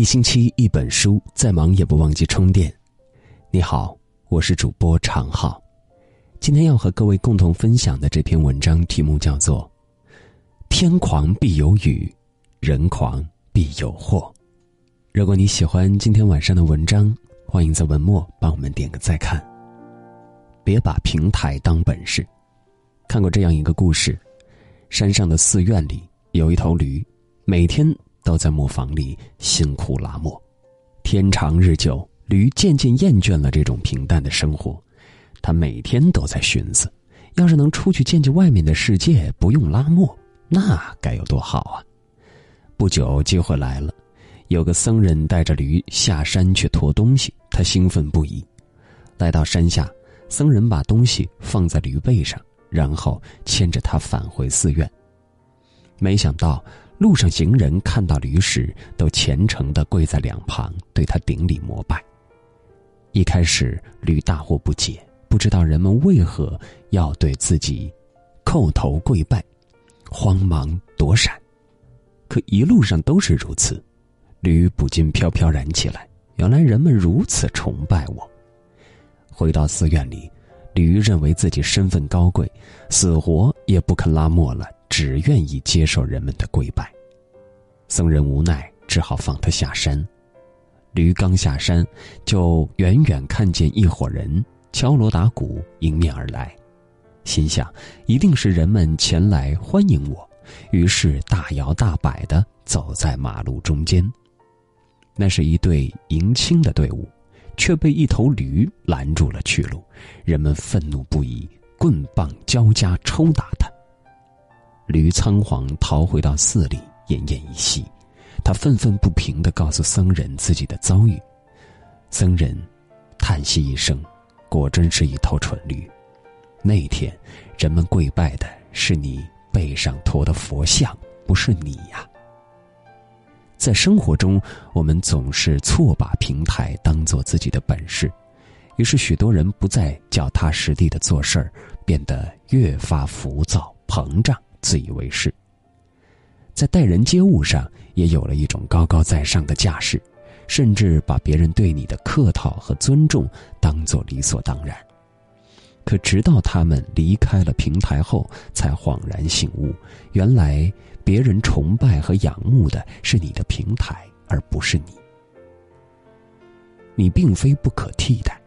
一星期一本书，再忙也不忘记充电。你好，我是主播常浩。今天要和各位共同分享的这篇文章题目叫做《天狂必有雨，人狂必有祸》。如果你喜欢今天晚上的文章，欢迎在文末帮我们点个再看。别把平台当本事。看过这样一个故事：山上的寺院里有一头驴，每天。都在磨坊里辛苦拉磨，天长日久，驴渐渐厌倦了这种平淡的生活。他每天都在寻思，要是能出去见见外面的世界，不用拉磨，那该有多好啊！不久，机会来了，有个僧人带着驴下山去驮东西，他兴奋不已。来到山下，僧人把东西放在驴背上，然后牵着他返回寺院。没想到。路上行人看到驴时，都虔诚的跪在两旁，对他顶礼膜拜。一开始，驴大惑不解，不知道人们为何要对自己叩头跪拜，慌忙躲闪。可一路上都是如此，驴不禁飘飘然起来。原来人们如此崇拜我。回到寺院里，驴认为自己身份高贵，死活也不肯拉磨了。只愿意接受人们的跪拜，僧人无奈，只好放他下山。驴刚下山，就远远看见一伙人敲锣打鼓迎面而来，心想一定是人们前来欢迎我，于是大摇大摆的走在马路中间。那是一队迎亲的队伍，却被一头驴拦住了去路，人们愤怒不已，棍棒交加抽打他。驴仓皇逃回到寺里，奄奄一息。他愤愤不平地告诉僧人自己的遭遇。僧人叹息一声：“果真是一头蠢驴。那一天，人们跪拜的是你背上驮的佛像，不是你呀。”在生活中，我们总是错把平台当做自己的本事，于是许多人不再脚踏实地的做事儿，变得越发浮躁膨胀。自以为是，在待人接物上也有了一种高高在上的架势，甚至把别人对你的客套和尊重当作理所当然。可直到他们离开了平台后，才恍然醒悟，原来别人崇拜和仰慕的是你的平台，而不是你。你并非不可替代。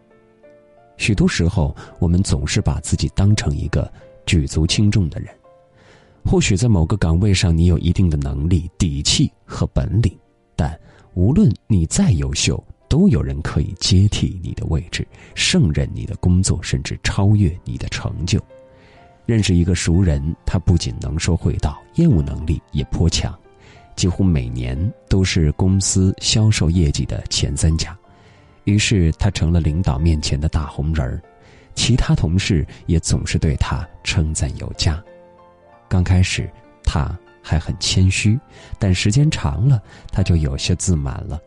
许多时候，我们总是把自己当成一个举足轻重的人。或许在某个岗位上，你有一定的能力、底气和本领，但无论你再优秀，都有人可以接替你的位置，胜任你的工作，甚至超越你的成就。认识一个熟人，他不仅能说会道，业务能力也颇强，几乎每年都是公司销售业绩的前三甲。于是他成了领导面前的大红人儿，其他同事也总是对他称赞有加。刚开始，他还很谦虚，但时间长了，他就有些自满了。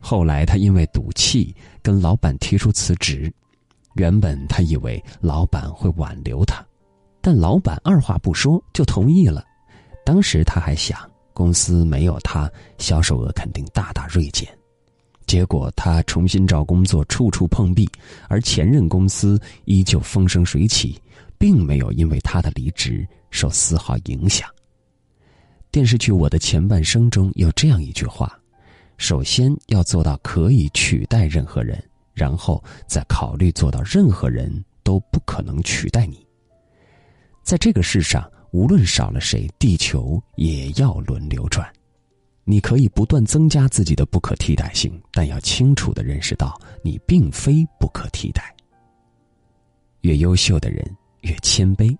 后来，他因为赌气跟老板提出辞职。原本他以为老板会挽留他，但老板二话不说就同意了。当时他还想，公司没有他，销售额肯定大大锐减。结果他重新找工作，处处碰壁，而前任公司依旧风生水起，并没有因为他的离职。受丝毫影响。电视剧《我的前半生》中有这样一句话：“首先要做到可以取代任何人，然后再考虑做到任何人都不可能取代你。”在这个世上，无论少了谁，地球也要轮流转。你可以不断增加自己的不可替代性，但要清楚的认识到，你并非不可替代。越优秀的人越谦卑。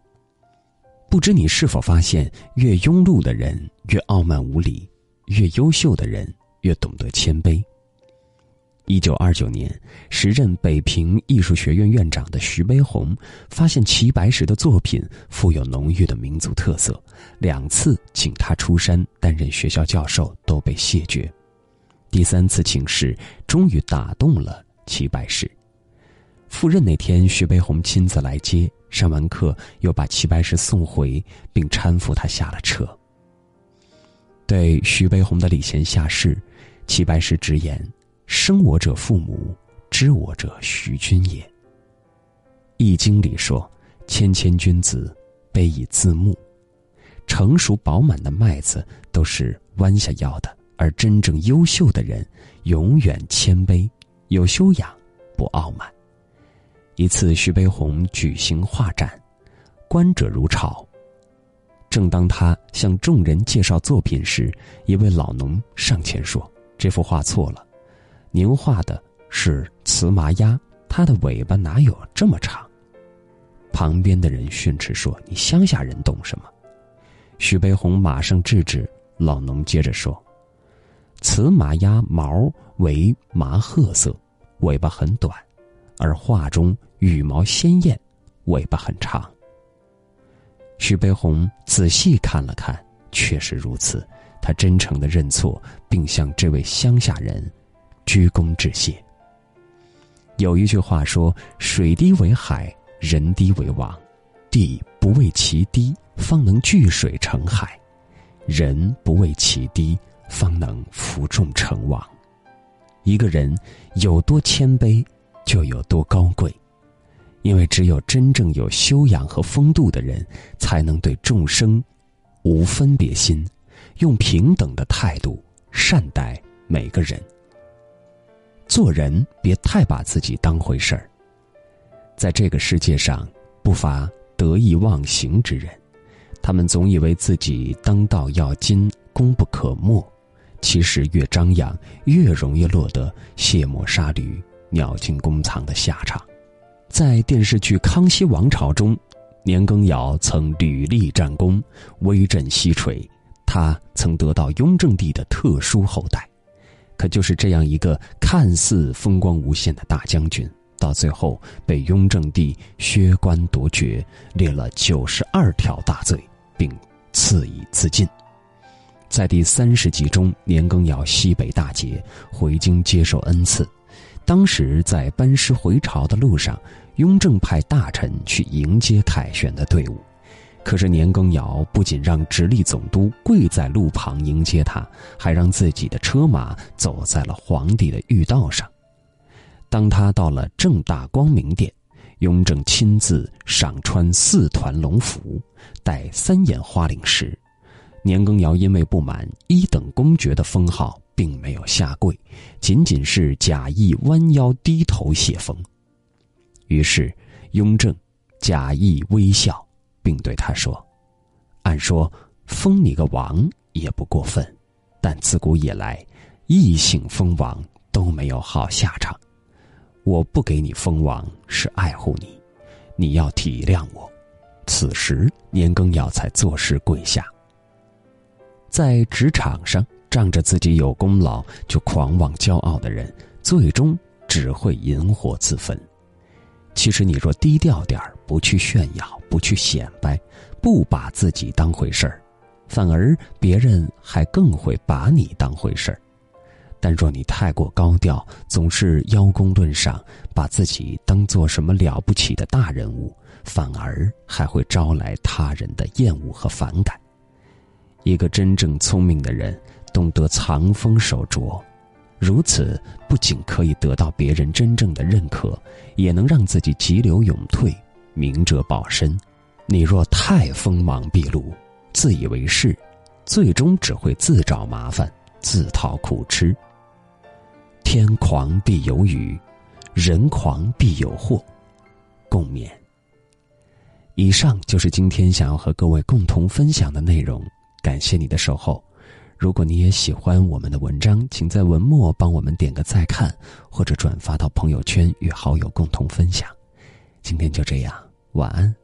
不知你是否发现，越庸碌的人越傲慢无礼，越优秀的人越懂得谦卑。一九二九年，时任北平艺术学院院长的徐悲鸿发现齐白石的作品富有浓郁的民族特色，两次请他出山担任学校教授都被谢绝，第三次请示终于打动了齐白石。赴任那天，徐悲鸿亲自来接。上完课，又把齐白石送回，并搀扶他下了车。对徐悲鸿的礼贤下士，齐白石直言：“生我者父母，知我者徐君也。”《易经》里说：“谦谦君子，卑以自牧。”成熟饱满的麦子都是弯下腰的，而真正优秀的人永远谦卑、有修养、不傲慢。一次，徐悲鸿举行画展，观者如潮。正当他向众人介绍作品时，一位老农上前说：“这幅画错了，您画的是雌麻鸭，它的尾巴哪有这么长？”旁边的人训斥说：“你乡下人懂什么？”徐悲鸿马上制止老农，接着说：“雌麻鸭毛为麻褐色，尾巴很短，而画中羽毛鲜艳，尾巴很长。”徐悲鸿仔细看了看，确实如此。他真诚的认错，并向这位乡下人鞠躬致谢。有一句话说：“水低为海，人低为王。地不为其低，方能聚水成海；人不为其低，方能服众成王。”一个人有多谦卑，就有多高贵。因为只有真正有修养和风度的人，才能对众生无分别心，用平等的态度善待每个人。做人别太把自己当回事儿。在这个世界上，不乏得意忘形之人，他们总以为自己当道要金，功不可没，其实越张扬，越容易落得卸磨杀驴、鸟尽弓藏的下场。在电视剧《康熙王朝》中，年羹尧曾屡立战功，威震西陲。他曾得到雍正帝的特殊厚待。可就是这样一个看似风光无限的大将军，到最后被雍正帝削官夺爵，列了九十二条大罪，并赐以自尽。在第三十集中，年羹尧西北大捷，回京接受恩赐。当时在班师回朝的路上，雍正派大臣去迎接凯旋的队伍，可是年羹尧不仅让直隶总督跪在路旁迎接他，还让自己的车马走在了皇帝的御道上。当他到了正大光明殿，雍正亲自赏穿四团龙服，戴三眼花翎时，年羹尧因为不满一等公爵的封号。并没有下跪，仅仅是假意弯腰低头谢封。于是，雍正假意微笑，并对他说：“按说封你个王也不过分，但自古以来，异姓封王都没有好下场。我不给你封王是爱护你，你要体谅我。”此时，年羹尧才作势跪下。在职场上。仗着自己有功劳就狂妄骄傲的人，最终只会引火自焚。其实，你若低调点儿，不去炫耀，不去显摆，不把自己当回事儿，反而别人还更会把你当回事儿。但若你太过高调，总是邀功论赏，把自己当做什么了不起的大人物，反而还会招来他人的厌恶和反感。一个真正聪明的人。懂得藏锋守拙，如此不仅可以得到别人真正的认可，也能让自己急流勇退，明哲保身。你若太锋芒毕露，自以为是，最终只会自找麻烦，自讨苦吃。天狂必有雨，人狂必有祸。共勉。以上就是今天想要和各位共同分享的内容，感谢你的守候。如果你也喜欢我们的文章，请在文末帮我们点个再看，或者转发到朋友圈与好友共同分享。今天就这样，晚安。